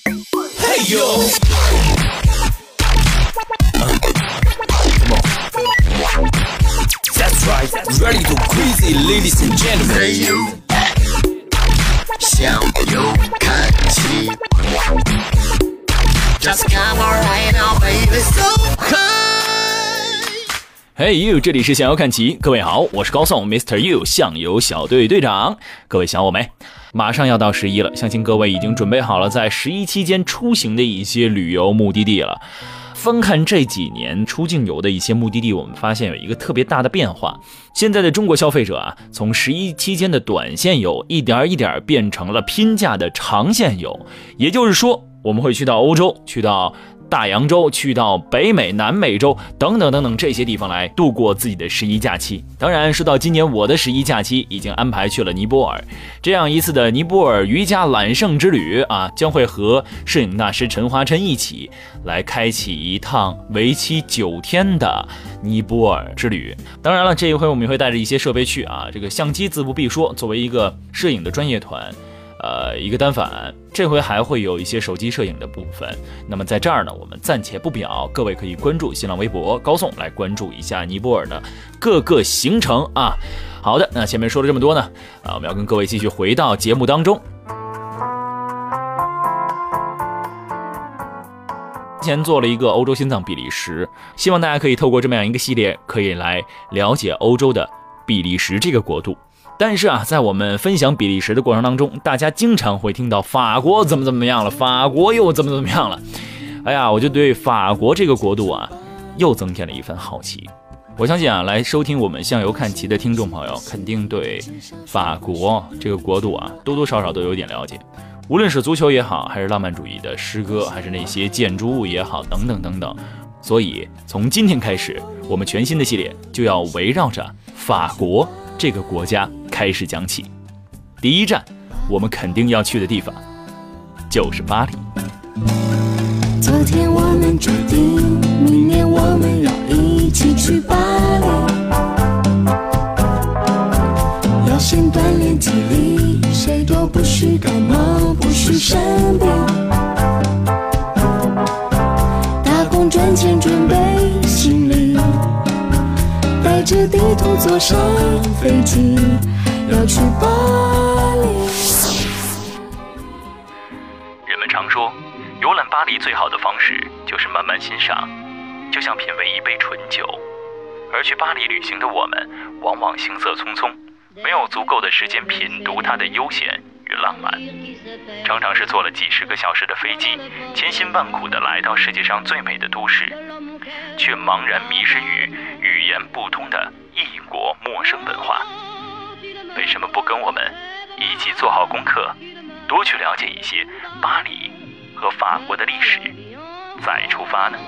嘿呦！That's right, ready to crazy, ladies and gentlemen. 向右看齐，Just come right now, baby, so high. Hey you，这里是向右看齐，各位好，我是高颂，Mr. You，向游小队队长。各位想我没？马上要到十一了，相信各位已经准备好了在十一期间出行的一些旅游目的地了。翻看这几年出境游的一些目的地，我们发现有一个特别大的变化。现在的中国消费者啊，从十一期间的短线游，一点一点变成了拼价的长线游。也就是说，我们会去到欧洲，去到。大洋洲去到北美、南美洲等等等等这些地方来度过自己的十一假期。当然，说到今年我的十一假期，已经安排去了尼泊尔。这样一次的尼泊尔瑜伽揽胜之旅啊，将会和摄影大师陈华琛一起来开启一趟为期九天的尼泊尔之旅。当然了，这一回我们也会带着一些设备去啊，这个相机自不必说，作为一个摄影的专业团。呃，一个单反，这回还会有一些手机摄影的部分。那么在这儿呢，我们暂且不表，各位可以关注新浪微博高颂来关注一下尼泊尔的各个行程啊。好的，那前面说了这么多呢，啊，我们要跟各位继续回到节目当中。之前做了一个欧洲心脏比利时，希望大家可以透过这么样一个系列，可以来了解欧洲的比利时这个国度。但是啊，在我们分享比利时的过程当中，大家经常会听到法国怎么怎么样了，法国又怎么怎么样了。哎呀，我就对法国这个国度啊，又增添了一份好奇。我相信啊，来收听我们向游看齐的听众朋友，肯定对法国这个国度啊，多多少少都有点了解。无论是足球也好，还是浪漫主义的诗歌，还是那些建筑物也好，等等等等。所以从今天开始，我们全新的系列就要围绕着法国这个国家。开始讲起，第一站，我们肯定要去的地方就是巴黎。昨天我们决定，明年我们要一起去巴黎，要先锻炼体力，谁都不许感冒，不许生病，打工赚钱准备行李，带着地图坐上飞机。人们常说，游览巴黎最好的方式就是慢慢欣赏，就像品味一杯醇酒。而去巴黎旅行的我们，往往行色匆匆，没有足够的时间品读它的悠闲与浪漫，常常是坐了几十个小时的飞机，千辛万苦地来到世界上最美的都市，却茫然迷失于语言不通的异国陌生文化。为什么不跟我们一起做好功课，多去了解一些巴黎和法国的历史，再出发呢？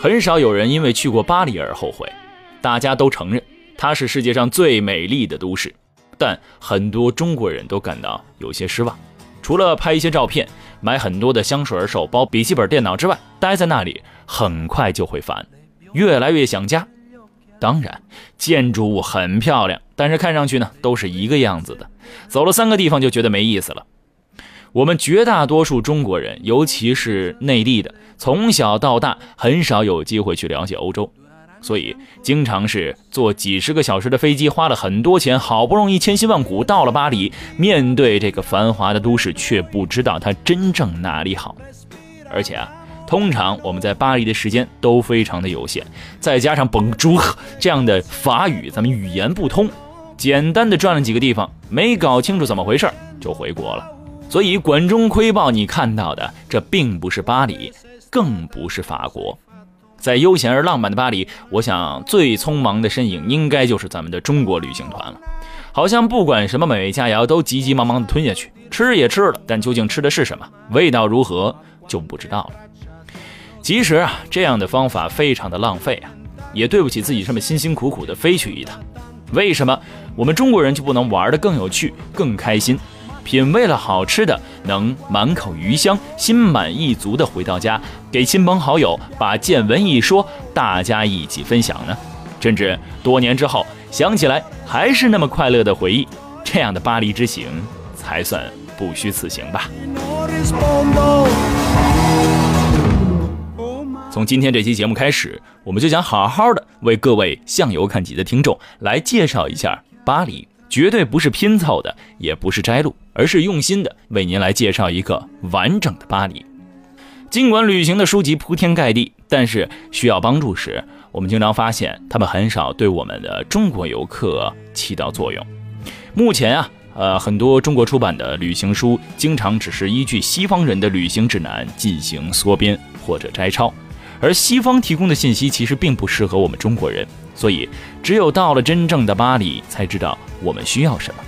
很少有人因为去过巴黎而后悔，大家都承认它是世界上最美丽的都市。但很多中国人都感到有些失望，除了拍一些照片、买很多的香水、手包、笔记本电脑之外，待在那里很快就会烦，越来越想家。当然，建筑物很漂亮，但是看上去呢都是一个样子的，走了三个地方就觉得没意思了。我们绝大多数中国人，尤其是内地的，从小到大很少有机会去了解欧洲。所以，经常是坐几十个小时的飞机，花了很多钱，好不容易千辛万苦到了巴黎，面对这个繁华的都市，却不知道它真正哪里好。而且啊，通常我们在巴黎的时间都非常的有限，再加上 本朱这样的法语，咱们语言不通，简单的转了几个地方，没搞清楚怎么回事就回国了。所以，管中窥豹，你看到的这并不是巴黎，更不是法国。在悠闲而浪漫的巴黎，我想最匆忙的身影应该就是咱们的中国旅行团了。好像不管什么美味佳肴，都急急忙忙的吞下去，吃也吃了，但究竟吃的是什么，味道如何就不知道了。其实啊，这样的方法非常的浪费啊，也对不起自己这么辛辛苦苦的飞去一趟。为什么我们中国人就不能玩的更有趣、更开心？品味了好吃的，能满口余香、心满意足地回到家，给亲朋好友把见闻一说，大家一起分享呢？甚至多年之后想起来还是那么快乐的回忆，这样的巴黎之行才算不虚此行吧。从今天这期节目开始，我们就想好好的为各位向游看集的听众来介绍一下巴黎，绝对不是拼凑的，也不是摘录，而是用心的为您来介绍一个完整的巴黎。尽管旅行的书籍铺天盖地，但是需要帮助时，我们经常发现他们很少对我们的中国游客起到作用。目前啊，呃，很多中国出版的旅行书经常只是依据西方人的旅行指南进行缩编或者摘抄。而西方提供的信息其实并不适合我们中国人，所以只有到了真正的巴黎，才知道我们需要什么。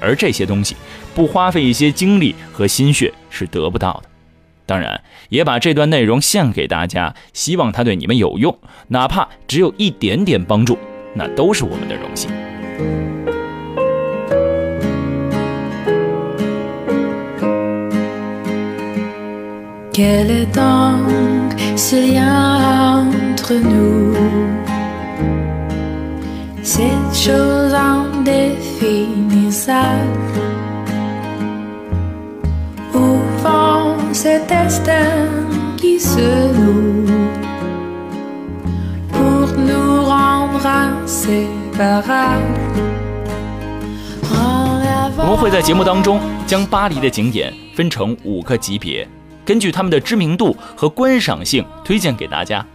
而这些东西不花费一些精力和心血是得不到的。当然，也把这段内容献给大家，希望它对你们有用，哪怕只有一点点帮助，那都是我们的荣幸。Ce lien entre nous. Cette chose indéfinissable. Au fond, cet destin qui se noue pour nous rendre inséparables. 我们会在节目当中将巴黎的景点分成五个级别。根据他们的知名度和观赏性推荐给大家。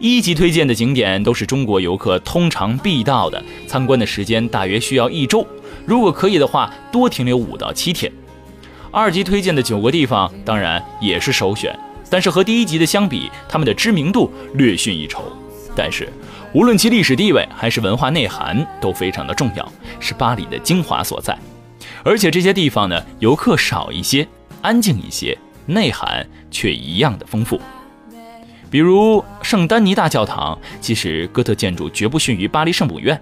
一级推荐的景点都是中国游客通常必到的，参观的时间大约需要一周，如果可以的话，多停留五到七天。二级推荐的九个地方当然也是首选，但是和第一级的相比，他们的知名度略逊一筹。但是无论其历史地位还是文化内涵都非常的重要，是巴黎的精华所在。而且这些地方呢，游客少一些，安静一些。内涵却一样的丰富，比如圣丹尼大教堂，其实哥特建筑绝不逊于巴黎圣母院。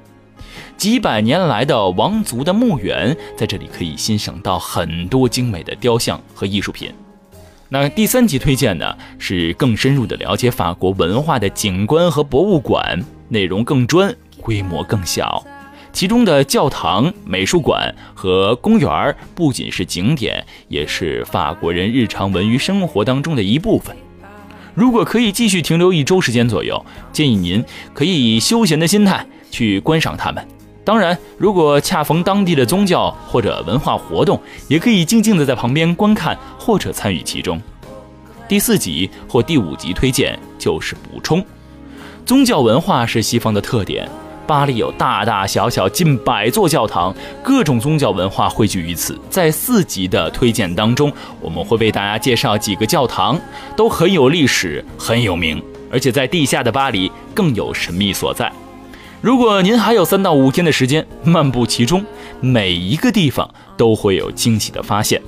几百年来的王族的墓园，在这里可以欣赏到很多精美的雕像和艺术品。那第三集推荐呢，是更深入的了解法国文化的景观和博物馆，内容更专，规模更小。其中的教堂、美术馆和公园不仅是景点，也是法国人日常文娱生活当中的一部分。如果可以继续停留一周时间左右，建议您可以以休闲的心态去观赏它们。当然，如果恰逢当地的宗教或者文化活动，也可以静静地在旁边观看或者参与其中。第四集或第五集推荐就是补充，宗教文化是西方的特点。巴黎有大大小小近百座教堂，各种宗教文化汇聚于此。在四集的推荐当中，我们会为大家介绍几个教堂，都很有历史，很有名，而且在地下的巴黎更有神秘所在。如果您还有三到五天的时间漫步其中，每一个地方都会有惊喜的发现。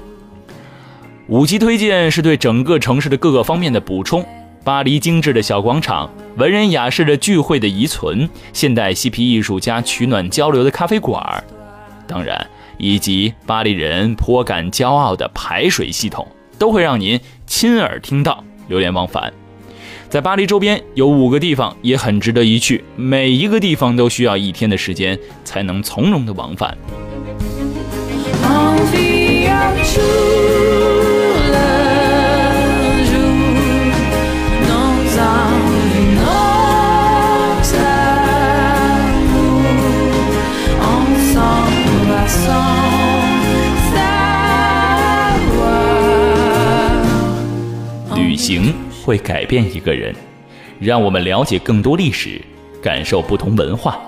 五级推荐是对整个城市的各个方面的补充。巴黎精致的小广场，文人雅士的聚会的遗存，现代嬉皮艺术家取暖交流的咖啡馆，当然，以及巴黎人颇感骄傲的排水系统，都会让您亲耳听到，流连忘返。在巴黎周边有五个地方也很值得一去，每一个地方都需要一天的时间才能从容的往返。行会改变一个人，让我们了解更多历史，感受不同文化，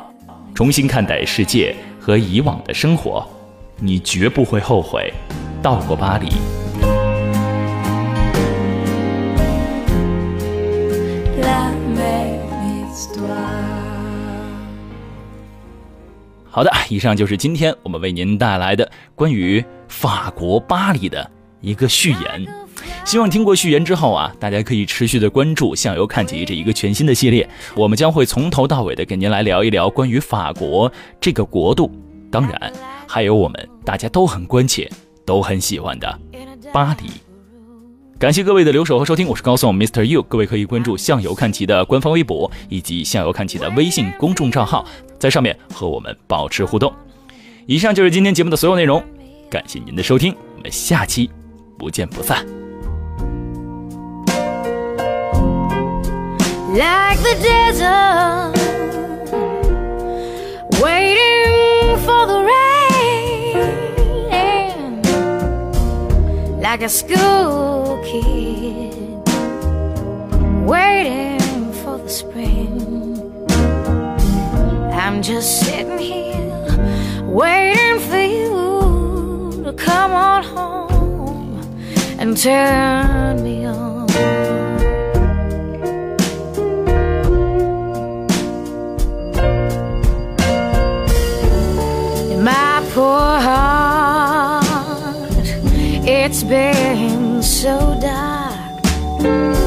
重新看待世界和以往的生活。你绝不会后悔到过巴黎。好的，以上就是今天我们为您带来的关于法国巴黎的一个序言。希望听过序言之后啊，大家可以持续的关注《向游看齐》这一个全新的系列，我们将会从头到尾的跟您来聊一聊关于法国这个国度，当然还有我们大家都很关切都很喜欢的巴黎。感谢各位的留守和收听，我是高颂 Mr. You。各位可以关注向游看齐的官方微博以及向游看齐的微信公众账号，在上面和我们保持互动。以上就是今天节目的所有内容，感谢您的收听，我们下期不见不散。Like the desert, waiting for the rain, like a school kid, waiting for the spring. I'm just sitting here, waiting for you to come on home and turn me on. Poor heart. It's been so dark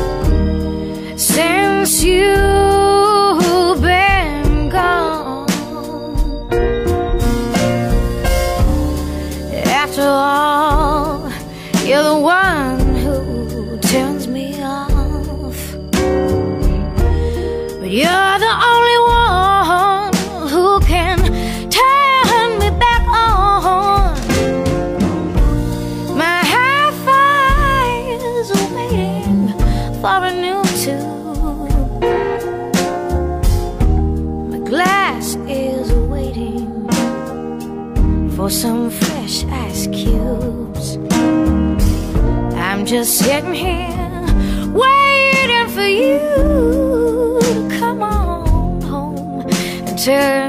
for some fresh ice cubes. I'm just sitting here waiting for you to come on home and turn